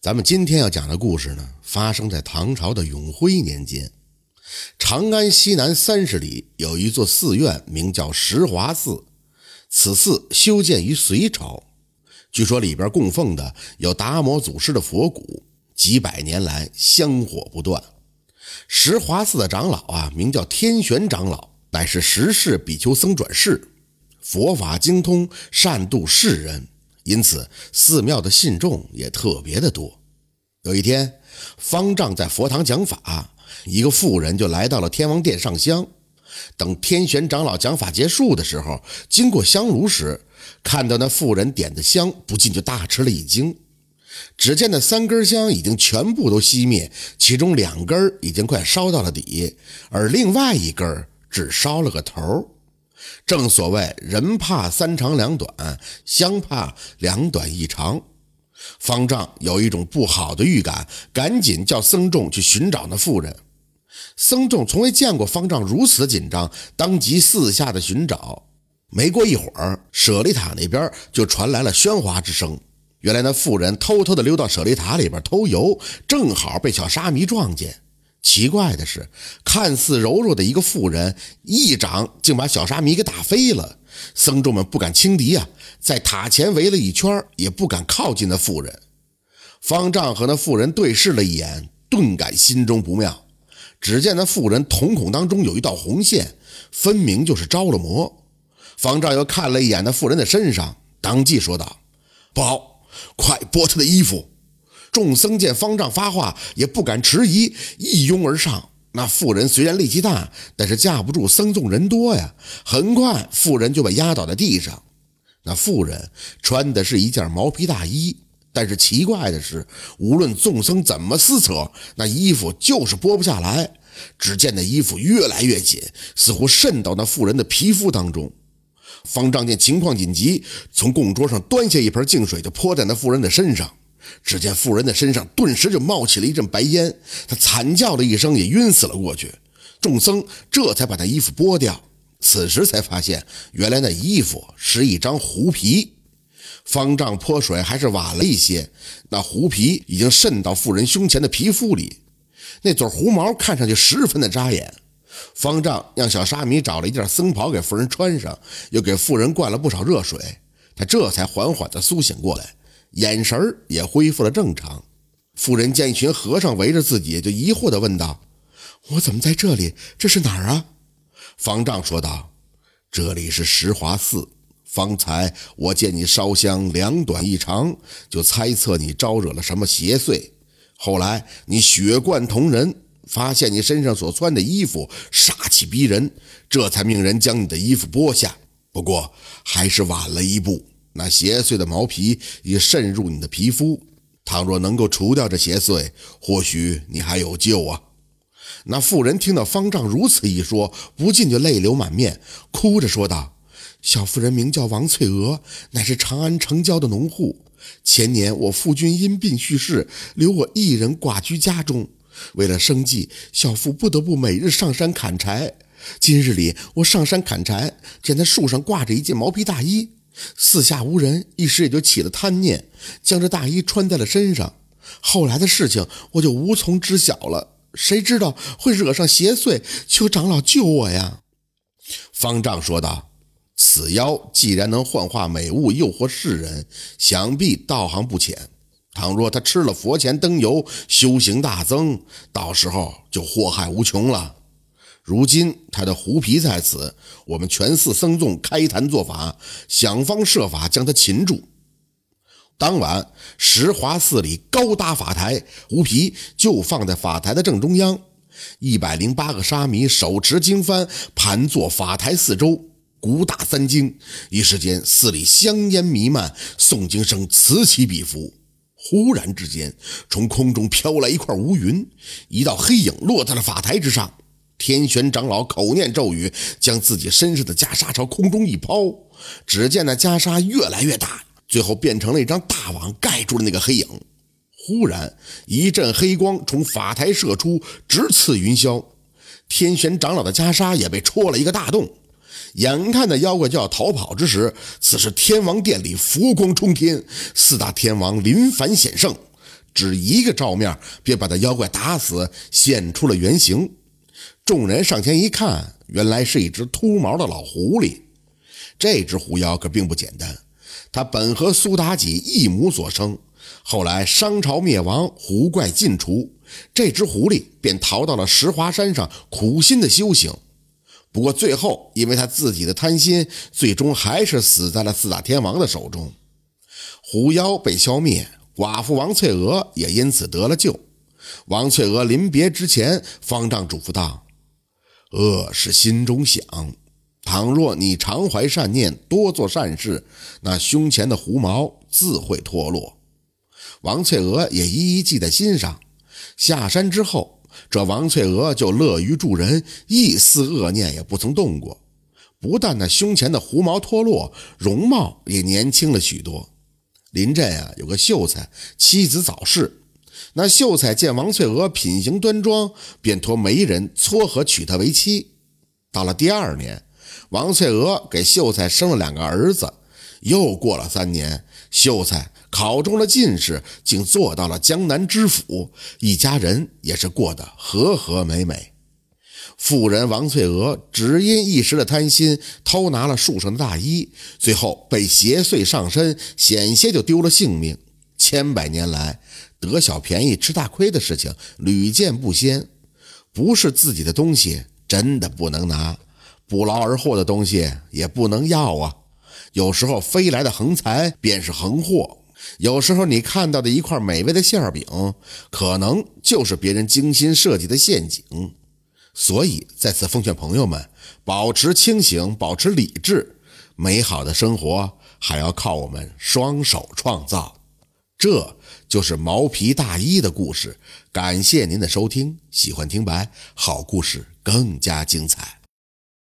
咱们今天要讲的故事呢，发生在唐朝的永徽年间。长安西南三十里有一座寺院，名叫石华寺。此寺修建于隋朝，据说里边供奉的有达摩祖师的佛骨，几百年来香火不断。石华寺的长老啊，名叫天玄长老，乃是十世比丘僧转世，佛法精通，善度世人。因此，寺庙的信众也特别的多。有一天，方丈在佛堂讲法，一个妇人就来到了天王殿上香。等天玄长老讲法结束的时候，经过香炉时，看到那妇人点的香，不禁就大吃了一惊。只见那三根香已经全部都熄灭，其中两根已经快烧到了底，而另外一根只烧了个头。正所谓人怕三长两短，香怕两短一长。方丈有一种不好的预感，赶紧叫僧众去寻找那妇人。僧众从未见过方丈如此紧张，当即四下的寻找。没过一会儿，舍利塔那边就传来了喧哗之声。原来那妇人偷偷的溜到舍利塔里边偷油，正好被小沙弥撞见。奇怪的是，看似柔弱的一个妇人，一掌竟把小沙弥给打飞了。僧众们不敢轻敌啊，在塔前围了一圈，也不敢靠近那妇人。方丈和那妇人对视了一眼，顿感心中不妙。只见那妇人瞳孔当中有一道红线，分明就是着了魔。方丈又看了一眼那妇人的身上，当即说道：“不好，快剥她的衣服！”众僧见方丈发话，也不敢迟疑，一拥而上。那妇人虽然力气大，但是架不住僧众人多呀。很快，妇人就被压倒在地上。那妇人穿的是一件毛皮大衣，但是奇怪的是，无论众僧怎么撕扯，那衣服就是剥不下来。只见那衣服越来越紧，似乎渗到那妇人的皮肤当中。方丈见情况紧急，从供桌上端下一盆净水，就泼在那妇人的身上。只见妇人的身上顿时就冒起了一阵白烟，她惨叫了一声，也晕死了过去。众僧这才把那衣服剥掉，此时才发现，原来那衣服是一张狐皮。方丈泼水还是晚了一些，那狐皮已经渗到妇人胸前的皮肤里，那撮狐毛看上去十分的扎眼。方丈让小沙弥找了一件僧袍给妇人穿上，又给妇人灌了不少热水，她这才缓缓地苏醒过来。眼神儿也恢复了正常。妇人见一群和尚围着自己，就疑惑地问道：“我怎么在这里？这是哪儿啊？”方丈说道：“这里是石华寺。方才我见你烧香两短一长，就猜测你招惹了什么邪祟。后来你血贯瞳人，发现你身上所穿的衣服煞气逼人，这才命人将你的衣服剥下。不过还是晚了一步。”那邪祟的毛皮已渗入你的皮肤，倘若能够除掉这邪祟，或许你还有救啊！那妇人听到方丈如此一说，不禁就泪流满面，哭着说道：“小妇人名叫王翠娥，乃是长安城郊的农户。前年我夫君因病去世，留我一人寡居家中。为了生计，小妇不得不每日上山砍柴。今日里我上山砍柴，见那树上挂着一件毛皮大衣。”四下无人，一时也就起了贪念，将这大衣穿在了身上。后来的事情我就无从知晓了，谁知道会惹上邪祟？求长老救我呀！方丈说道：“此妖既然能幻化美物，诱惑世人，想必道行不浅。倘若他吃了佛前灯油，修行大增，到时候就祸害无穷了。”如今他的狐皮在此，我们全寺僧众开坛做法，想方设法将他擒住。当晚，石华寺里高搭法台，狐皮就放在法台的正中央。一百零八个沙弥手持经幡，盘坐法台四周，鼓打三经。一时间，寺里香烟弥漫，诵经声此起彼伏。忽然之间，从空中飘来一块乌云，一道黑影落在了法台之上。天玄长老口念咒语，将自己身上的袈裟朝空中一抛，只见那袈裟越来越大，最后变成了一张大网，盖住了那个黑影。忽然一阵黑光从法台射出，直刺云霄。天玄长老的袈裟也被戳了一个大洞。眼看那妖怪就要逃跑之时，此时天王殿里佛光冲天，四大天王临凡显圣。只一个照面，便把那妖怪打死，现出了原形。众人上前一看，原来是一只秃毛的老狐狸。这只狐妖可并不简单，它本和苏妲己一母所生。后来商朝灭亡，狐怪尽除，这只狐狸便逃到了石华山上，苦心的修行。不过最后，因为他自己的贪心，最终还是死在了四大天王的手中。狐妖被消灭，寡妇王翠娥也因此得了救。王翠娥临别之前，方丈嘱咐道：“恶是心中想，倘若你常怀善念，多做善事，那胸前的狐毛自会脱落。”王翠娥也一一记在心上。下山之后，这王翠娥就乐于助人，一丝恶念也不曾动过。不但那胸前的狐毛脱落，容貌也年轻了许多。临镇啊，有个秀才妻子早逝，那秀才见王翠娥品行端庄，便托媒人撮合娶她为妻。到了第二年，王翠娥给秀才生了两个儿子。又过了三年，秀才。考中了进士，竟做到了江南知府，一家人也是过得和和美美。妇人王翠娥只因一时的贪心，偷拿了树上的大衣，最后被邪祟上身，险些就丢了性命。千百年来，得小便宜吃大亏的事情屡见不鲜。不是自己的东西，真的不能拿；不劳而获的东西，也不能要啊。有时候飞来的横财，便是横祸。有时候你看到的一块美味的馅饼，可能就是别人精心设计的陷阱。所以在此奉劝朋友们，保持清醒，保持理智，美好的生活还要靠我们双手创造。这就是毛皮大衣的故事。感谢您的收听，喜欢听白好故事更加精彩。